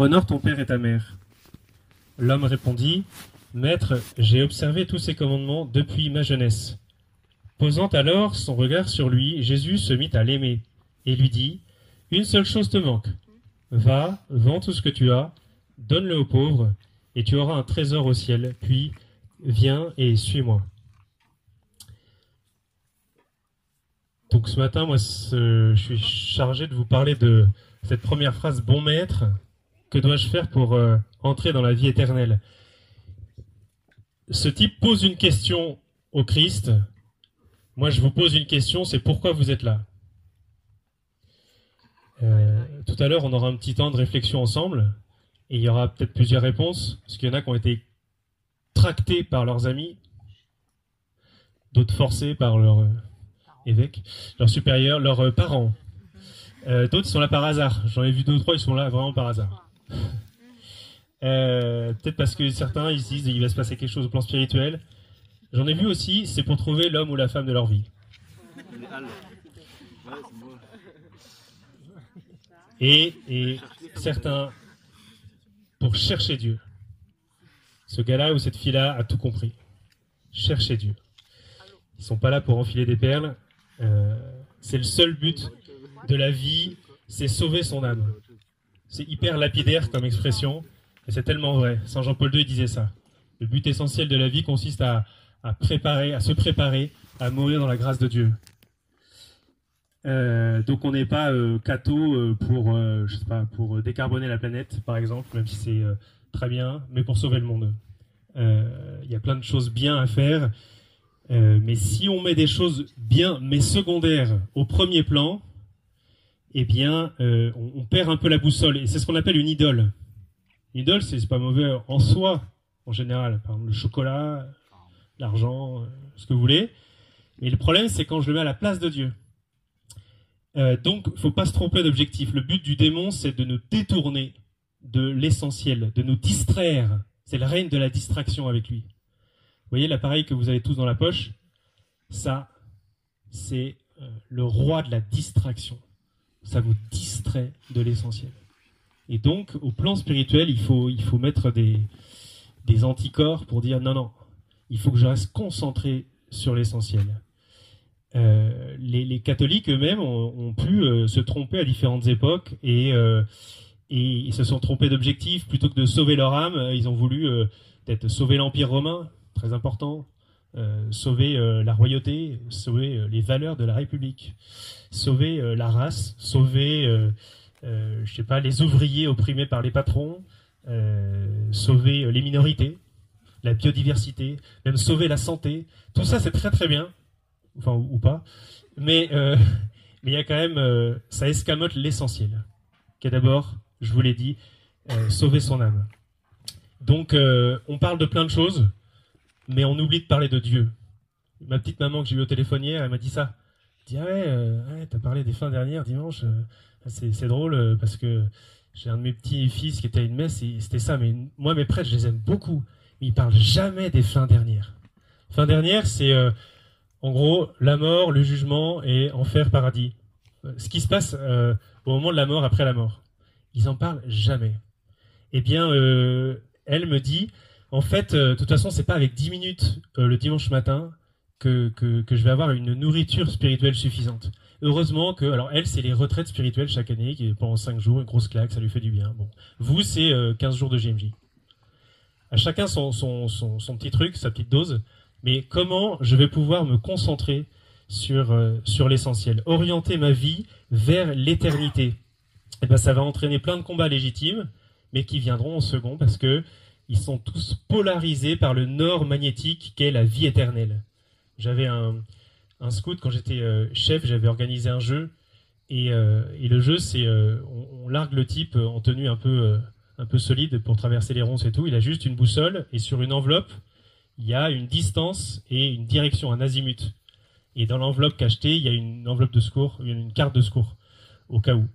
Honore ton père et ta mère. L'homme répondit, Maître, j'ai observé tous ces commandements depuis ma jeunesse. Posant alors son regard sur lui, Jésus se mit à l'aimer et lui dit, Une seule chose te manque. Va, vends tout ce que tu as, donne-le aux pauvres, et tu auras un trésor au ciel, puis viens et suis-moi. Donc ce matin, moi, je suis chargé de vous parler de cette première phrase, bon maître, que dois-je faire pour euh, entrer dans la vie éternelle? Ce type pose une question au Christ. Moi, je vous pose une question, c'est pourquoi vous êtes là? Euh, Tout à l'heure, on aura un petit temps de réflexion ensemble, et il y aura peut-être plusieurs réponses, parce qu'il y en a qui ont été tractés par leurs amis, d'autres forcés par leur euh, évêque, leurs supérieurs, leurs parents. d'autres sont là par hasard. J'en ai vu deux ou trois, ils sont là vraiment par hasard. Euh, peut-être parce que certains ils se disent il va se passer quelque chose au plan spirituel. J'en ai vu aussi, c'est pour trouver l'homme ou la femme de leur vie. Et, et certains pour chercher Dieu. Ce gars-là ou cette fille-là a tout compris. Chercher Dieu. Ils sont pas là pour enfiler des perles. Euh, c'est le seul but de la vie, c'est sauver son âme. C'est hyper lapidaire comme expression, et c'est tellement vrai. Saint Jean-Paul II disait ça. Le but essentiel de la vie consiste à, préparer, à se préparer à mourir dans la grâce de Dieu. Euh, donc on n'est pas euh, euh, pas, pour décarboner la planète, par exemple, même si c'est très bien, mais pour sauver le monde. Il y a plein de choses bien à faire, mais si on met des choses bien, mais secondaires, au premier plan, eh bien, euh, on, perd un peu la boussole. Et c'est ce qu'on appelle une idole. Une idole, c'est pas mauvais en soi, en général. Par exemple, le chocolat, l'argent, euh, ce que vous voulez. Mais le problème, c'est quand je le mets à la place de Dieu. Euh, donc, faut pas se tromper d'objectif. Le but du démon, c'est de nous détourner de l'essentiel, de nous distraire. C'est le règne de la distraction avec lui. Vous voyez l'appareil que vous avez tous dans la poche Ça, c'est le roi de la distraction ça vous distrait de l'essentiel. Et donc, au plan spirituel, il faut, il faut mettre des, des anticorps pour dire non, non, il faut que je reste concentré sur l'essentiel. Euh, les, catholiques eux-mêmes ont, pu euh, se tromper à différentes époques et, euh, et ils se sont trompés d'objectif. Plutôt que de sauver leur âme, ils ont voulu peut-être sauver l'Empire romain, très important, euh, sauver euh, la royauté, sauver euh, les valeurs de la République, sauver la race, sauver, je sais pas, les ouvriers opprimés par les patrons, sauver les minorités, la biodiversité, même sauver la santé. Tout ça, c'est très très bien, enfin ou, pas, mais mais il y a quand même, ça escamote l'essentiel, qui est d'abord, je vous l'ai dit, sauver son âme. Donc, on parle de plein de choses mais on oublie de parler de Dieu. Ma petite maman que j'ai eu au téléphone hier, elle m'a dit ça. Elle dit ah ouais, euh, t'as parlé des fins dernières dimanche. Euh, c'est drôle euh, parce que j'ai un de mes petits fils qui était à une messe et c'était ça. Mais moi mes prêtres, je les aime beaucoup, mais ils parlent jamais des fins dernières. Fin dernière, c'est en gros la mort, le jugement et enfer, paradis. Ce qui se passe au moment de la mort, après la mort. Ils en parlent jamais. Eh bien, elle me dit en fait, euh, de toute façon, c'est pas avec 10 minutes euh, le dimanche matin que, que, je vais avoir une nourriture spirituelle suffisante. Heureusement que, alors elle, c'est les retraites spirituelles chaque année, qui pendant 5 jours, une grosse claque, ça lui fait du bien. Bon. Vous, c'est 15 euh, jours de GMJ. À chacun son, son, son, son, petit truc, sa petite dose. Mais comment je vais pouvoir me concentrer sur, sur l'essentiel? Orienter ma vie vers l'éternité. Et eh ben, ça va entraîner plein de combats légitimes, mais qui viendront en second parce que ils sont tous polarisés par le nord magnétique qu'est la vie éternelle. J'avais un, scout quand j'étais euh, chef, j'avais organisé un jeu et, euh, le jeu c'est euh, on, largue le type en tenue un peu solide pour traverser les ronces et tout. Il a juste une boussole et sur une enveloppe il y a une distance et une direction, un azimut. Et dans l'enveloppe cachetée, il y a une enveloppe de secours, une carte de secours au cas où.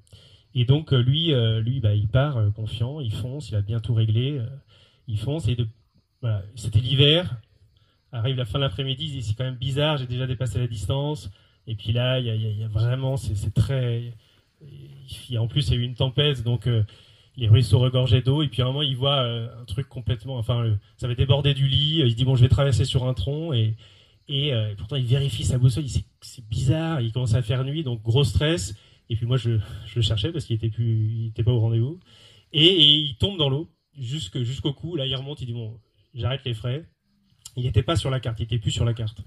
Et donc lui, lui, bah, il part confiant, il fonce, il a bien tout réglé ils font, c'était l'hiver, arrive la fin de l'après-midi, c'est quand même bizarre, j'ai déjà dépassé la distance, et puis là, il y a, vraiment, c'est très, en plus, il y a eu une tempête, donc euh, les ruisseaux regorgeaient d'eau, et puis à un moment, il voit euh, un truc complètement. Enfin, euh, ça avait débordé du lit, il se dit, bon, je vais traverser sur un tronc, et, et pourtant, il vérifie sa boussole, il dit, c'est bizarre, il commence à faire nuit, donc gros stress, et puis moi, je, le cherchais parce qu'il était pas au rendez-vous, et, il tombe dans l'eau, jusqu'au cou, là, il remonte, il dit, bon, j'arrête les frais. Il n'était pas sur la carte, il n'était plus sur la carte.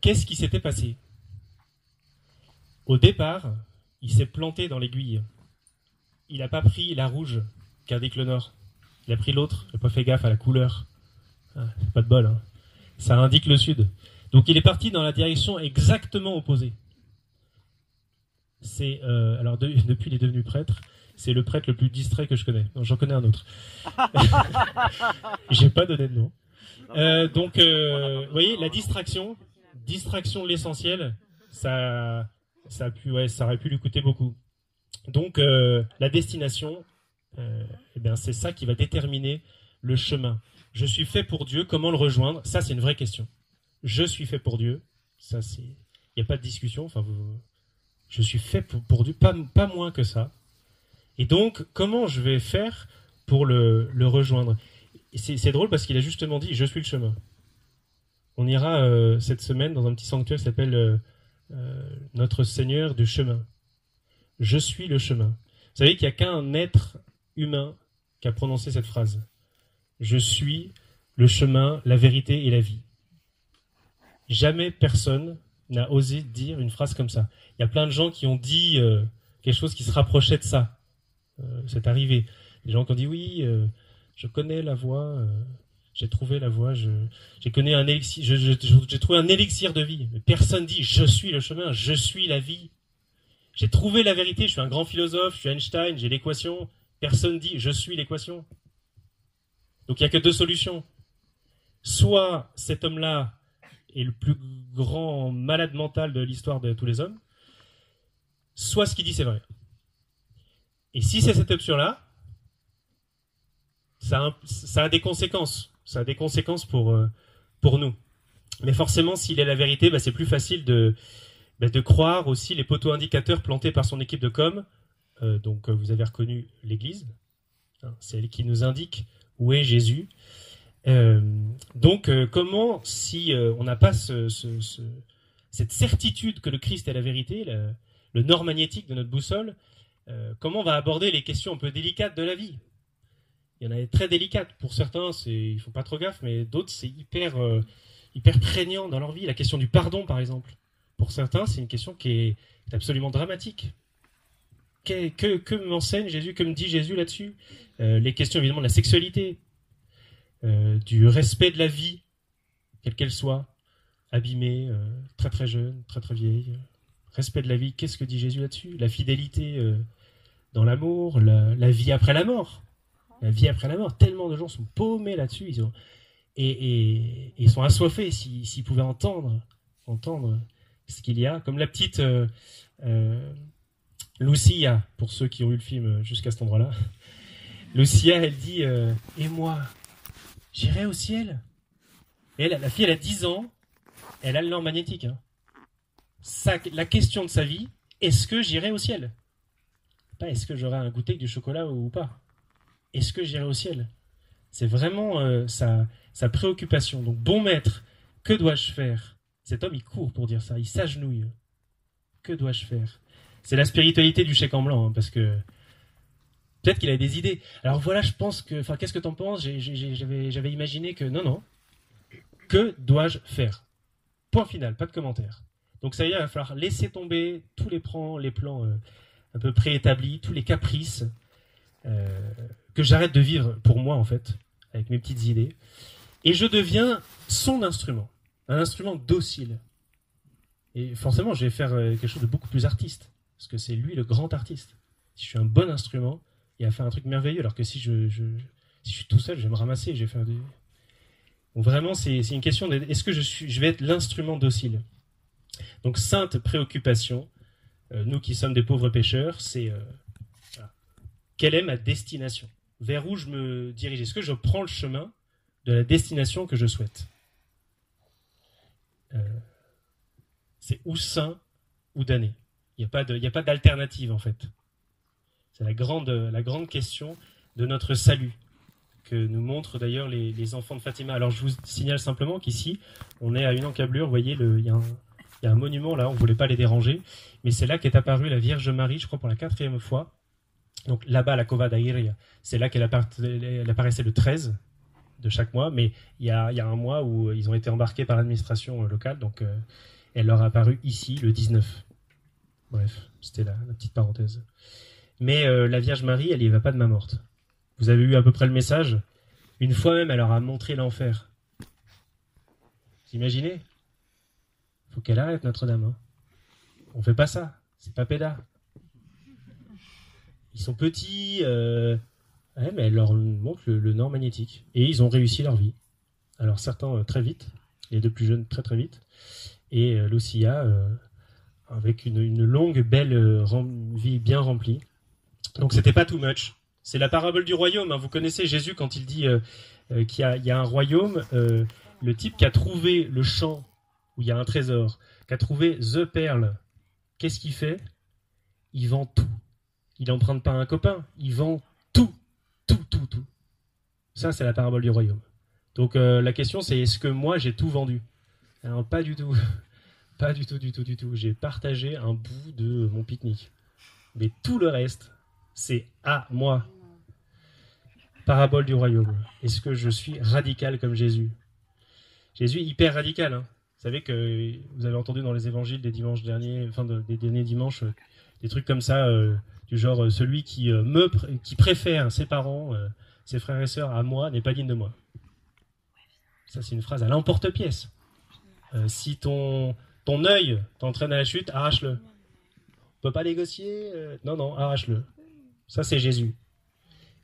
Qu'est-ce qui s'était passé? Au départ, il s'est planté dans l'aiguille il n'a pas pris la rouge qui indique le nord. Il a pris l'autre, il n'a pas fait gaffe à la couleur. Ah, pas de bol. Hein. Ça indique le sud. Donc il est parti dans la direction exactement opposée. C'est euh, alors depuis il est devenu prêtre. C'est le prêtre le plus distrait que je connais. J'en connais un autre. J'ai pas donné de nom. Euh, donc, euh, vous voyez, la distraction, distraction l'essentiel, ça, ça a pu, ouais, ça aurait pu lui coûter beaucoup. Donc euh, la destination, eh bien, c'est ça qui va déterminer le chemin. Je suis fait pour Dieu, comment le rejoindre? Ça, c'est une vraie question. Je suis fait pour Dieu, ça, c'est, il n'y a pas de discussion. Enfin, je suis fait pour, Dieu, pas, pas moins que ça. Et donc, comment je vais faire pour le, rejoindre? C'est, drôle parce qu'il a justement dit, je suis le chemin. On ira euh, cette semaine dans un petit sanctuaire qui s'appelle Notre Seigneur du chemin. Je suis le chemin. Vous savez qu'il n'y a qu'un être humain qui a prononcé cette phrase. Je suis le chemin, la vérité et la vie. Jamais personne n'a osé dire une phrase comme ça. Il y a plein de gens qui ont dit euh, quelque chose qui se rapprochait de ça. Euh, c'est arrivé. Des gens qui ont dit oui, euh, je connais la voie, j'ai trouvé la voie, j'ai connu un élixir, trouvé un élixir de vie. Mais personne dit je suis le chemin, je suis la vie. J'ai trouvé la vérité, je suis un grand philosophe, je suis Einstein, j'ai l'équation. Personne dit je suis l'équation. Donc il n'y a que deux solutions. Soit cet homme-là est le plus grand malade mental de l'histoire de tous les hommes, soit ce qu'il dit c'est vrai. Et si c'est cette option-là, ça, a des conséquences. Ça a des conséquences pour, euh, pour nous. Mais forcément, s'il est la vérité, bah, c'est plus facile de, de croire aussi les poteaux indicateurs plantés par son équipe de com. Euh, donc euh, vous avez reconnu l'Église, hein, c'est elle qui nous indique où est Jésus. Donc comment, si on n'a pas cette certitude que le Christ est la vérité, le, nord magnétique de notre boussole, comment on va aborder les questions un peu délicates de la vie? Il y en a des très délicates. Pour certains, ils font pas trop gaffe, mais d'autres, c'est hyper, hyper prégnant dans leur vie. La question du pardon, par exemple pour certains, c'est une question qui est absolument dramatique. Que, m'enseigne Jésus, que me dit Jésus là-dessus? Euh, Les questions évidemment de la sexualité, euh, du respect de la vie, quelle qu'elle soit, abîmée, euh, très très jeune, très très vieille. Respect de la vie, qu'est-ce que dit Jésus là-dessus? La fidélité dans l'amour, la, vie après la mort. La vie après la mort, tellement de gens sont paumés là-dessus, ils ont, et, ils sont assoiffés s'ils pouvaient entendre, entendre ce qu'il y a. Comme la petite euh, euh, Lucia, pour ceux qui ont eu le film jusqu'à cet endroit-là. Lucia, elle dit euh, Et moi, j'irai au ciel elle, la fille, elle a 10 ans, elle a le nord magnétique. Hein. la question de sa vie, est-ce que j'irai au ciel? Est-ce que j'aurai un goûter avec du chocolat ou pas Est-ce que j'irai au ciel? C'est vraiment sa, sa préoccupation. Donc, bon maître, que dois-je faire? Cet homme, il court pour dire ça, il s'agenouille. Que dois-je faire? C'est la spiritualité du chèque en blanc, hein, parce que peut-être qu'il a des idées. Alors voilà, je pense que, enfin, qu'est-ce que t'en penses? J'avais imaginé que non, non. Que dois-je faire? Point final, pas de commentaire. Donc ça y est, il va falloir laisser tomber tous les plans, les plans euh, un peu préétablis, tous les caprices euh, que j'arrête de vivre pour moi en fait, avec mes petites idées, et je deviens son instrument un instrument docile. Et forcément, je vais faire euh, quelque chose de beaucoup plus artiste, parce que c'est lui le grand artiste. Si je suis un bon instrument, il va faire un truc merveilleux, alors que si je, si je suis tout seul, je vais me ramasser, je vais faire des... Donc vraiment, c'est une question de est-ce que je, suis, je vais être l'instrument docile? Donc sainte préoccupation, nous qui sommes des pauvres pêcheurs, c'est euh, quelle est ma destination? Vers où je me dirige? Est-ce que je prends le chemin de la destination que je souhaite? Euh, c'est ou saint ou damné. Il n'y a pas d'alternative en fait. C'est la grande, la grande question de notre salut que nous montrent d'ailleurs les, enfants de Fatima. Alors je vous signale simplement qu'ici, on est à une encablure, vous voyez, il y, a un monument là, on ne voulait pas les déranger, mais c'est là qu'est apparue la Vierge Marie, je crois pour la quatrième fois. Donc là-bas, la Cova d'Airia, c'est là qu'elle apparaissait le 13 de chaque mois, mais il y, a, un mois où ils ont été embarqués par l'administration euh, locale, donc euh, elle leur a apparu ici le 19. Bref, c'était la, petite parenthèse. Mais euh, la Vierge Marie, elle y va pas de main morte. Vous avez eu à peu près le message Une fois même, elle leur a montré l'enfer. Vous imaginez? Faut qu'elle arrête Notre-Dame. Hein. On fait pas ça. C'est pas pédard. Ils sont petits, euh... mais elle leur montre le, nord magnétique. Et ils ont réussi leur vie. Alors certains euh, très vite, les deux plus jeunes très très vite. Et euh, Lucia avec une, longue, belle vie bien remplie. Donc c'était pas too much. C'est la parabole du royaume. Hein. Vous connaissez Jésus quand il dit qu'il y, a un royaume. Le type qui a trouvé le champ où il y a un trésor, qui a trouvé The Perle, qu'est-ce qu'il fait? Il vend tout. Il n'emprunte pas un copain. Il vend tout. Tout, tout, tout. Ça, c'est la parabole du royaume. Donc la question, c'est est-ce que moi, j'ai tout vendu? Pas du tout. Pas du tout, du tout, du tout. J'ai partagé un bout de mon pique-nique. Mais tout le reste, c'est à moi. Parabole du royaume. Est-ce que je suis radical comme Jésus? Jésus hyper radical. Hein. Vous savez que vous avez entendu dans les évangiles des dimanches derniers, enfin des derniers dimanches, euh, des trucs comme ça, euh, du genre euh, celui qui me qui préfère ses parents, ses frères et sœurs à moi n'est pas digne de moi. Ça c'est une phrase à l'emporte-pièce. si ton ton œil t'entraîne à la chute, arrache-le. On peut pas négocier. non non, arrache-le. Ça, c'est Jésus.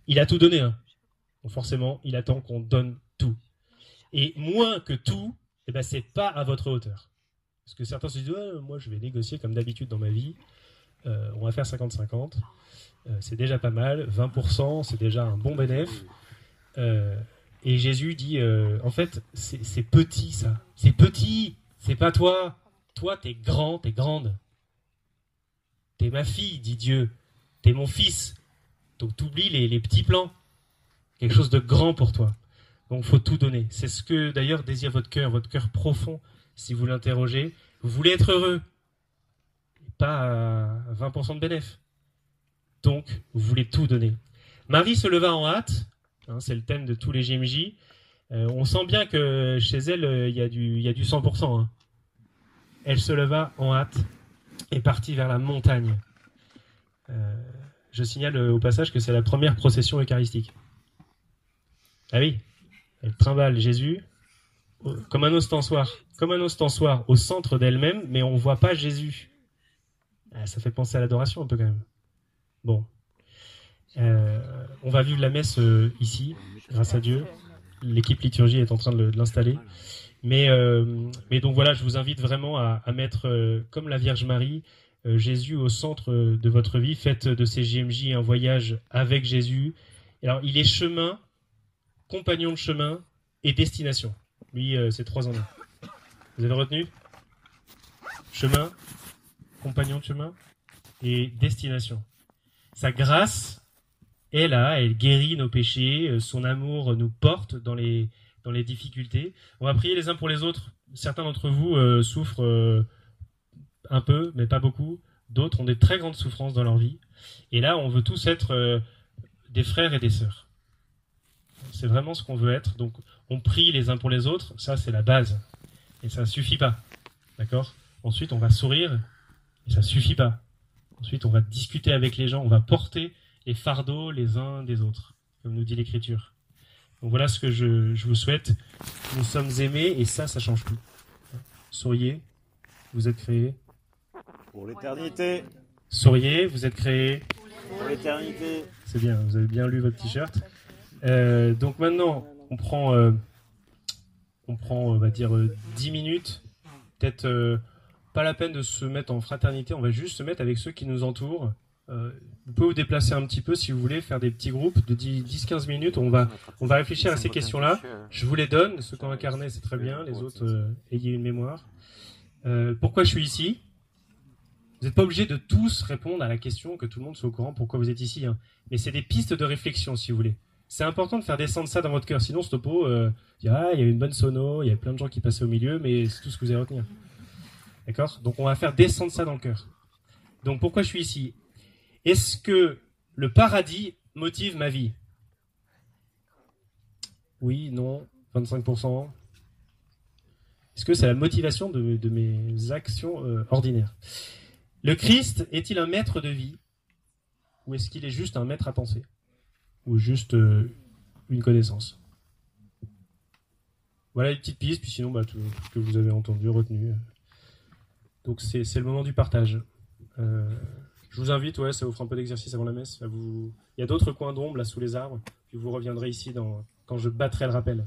Il a tout donné. Hein. forcément, il attend qu'on donne tout. Et moins que tout, eh ben, c'est pas à votre hauteur. Parce que certains se disent, moi, je vais négocier comme d'habitude dans ma vie. Euh, on va faire 50-50. Euh, c'est déjà pas mal. 20%, c'est déjà un bon bénéfice. Euh, et Jésus dit, en fait, c'est petit ça. C'est petit. C'est pas toi. Toi, t'es grand, t'es grande. T'es ma fille, dit Dieu. T'es mon fils. Donc t'oublies les, les petits plans. Quelque chose de grand pour toi. Donc faut tout donner. C'est ce que d'ailleurs désire votre cœur, votre cœur profond, si vous l'interrogez. Vous voulez être heureux. Pas à 20% de bénéfice. Donc, vous voulez tout donner. Marie se leva en hâte. Hein, c'est le thème de tous les GMJ. Euh, on sent bien que chez elle, euh, il y, a du, y a du 100%. Hein. Elle se leva en hâte et partit vers la montagne. Euh, je signale au passage que c'est la première procession eucharistique. Ah oui, elle trimballe Jésus comme un ostensoir, comme un ostensoir au centre d'elle-même, mais on ne voit pas Jésus. Ah, ça fait penser à l'adoration un peu quand même. Bon. Euh, on va vivre la messe euh, ici, grâce à Dieu. L'équipe liturgie est en train de l'installer. Mais, mais donc voilà, je vous invite vraiment à, à mettre, comme la Vierge Marie, euh, Jésus au centre de votre vie. Faites de ces JMJ un voyage avec Jésus. Alors, il est chemin, compagnon de chemin et destination. Lui, euh, c'est trois en un. Vous avez retenu Chemin, compagnon de chemin et destination. Sa grâce est là, elle guérit nos péchés, euh, son amour nous porte dans les, dans les difficultés. On va prier les uns pour les autres. Certains d'entre vous souffrent un peu, mais pas beaucoup. D'autres ont des très grandes souffrances dans leur vie. Et là, on veut tous être euh, des frères et des sœurs. C'est vraiment ce qu'on veut être. Donc, on prie les uns pour les autres. Ça, c'est la base. Et ça ne suffit pas. D'accord? Ensuite, on va sourire. Et ça ne suffit pas. Ensuite, on va discuter avec les gens. On va porter les fardeaux les uns des autres, comme nous dit l'Écriture. Donc voilà ce que je, je vous souhaite. Nous sommes aimés et ça, ça change tout. Souriez, vous êtes créés pour l'éternité. Souriez, vous êtes créé. Pour l'éternité. C'est bien, vous avez bien lu votre t-shirt. Euh, donc maintenant, on prend, euh, on prend, on va dire, 10 euh, minutes. Peut-être pas la peine de se mettre en fraternité, on va juste se mettre avec ceux qui nous entourent. vous pouvez vous déplacer un petit peu si vous voulez, faire des petits groupes de 10-15 minutes. On va, on va réfléchir à ces questions-là. Je vous les donne. Ceux qui ont incarné, c'est très bien. Les autres, ayez une mémoire. pourquoi je suis ici? Vous n'êtes pas obligé de tous répondre à la question, que tout le monde soit au courant pourquoi vous êtes ici. hein. Mais c'est des pistes de réflexion, si vous voulez. C'est important de faire descendre ça dans votre cœur. Sinon, ce topo, euh, il y a- une bonne sono, il y a plein de gens qui passaient au milieu, mais c'est tout ce que vous allez retenir. D'accord? Donc, on va faire descendre ça dans le cœur. Donc, pourquoi je suis ici? Est-ce que le paradis motive ma vie? Oui, non, 25%. Est-ce que c'est la motivation de, de mes actions euh, ordinaires? Le Christ est-il un maître de vie? Ou est-ce qu'il est juste un maître à penser? Ou juste euh, une connaissance Voilà une petite piste, puis sinon, bah, tout, ce que vous avez entendu, retenu. Donc c'est le moment du partage. Euh, je vous invite, ouais, ça vous fera un peu d'exercice avant la messe. vous... Il y a d'autres coins d'ombre là sous les arbres, puis vous reviendrez ici dans... quand je battrai le rappel.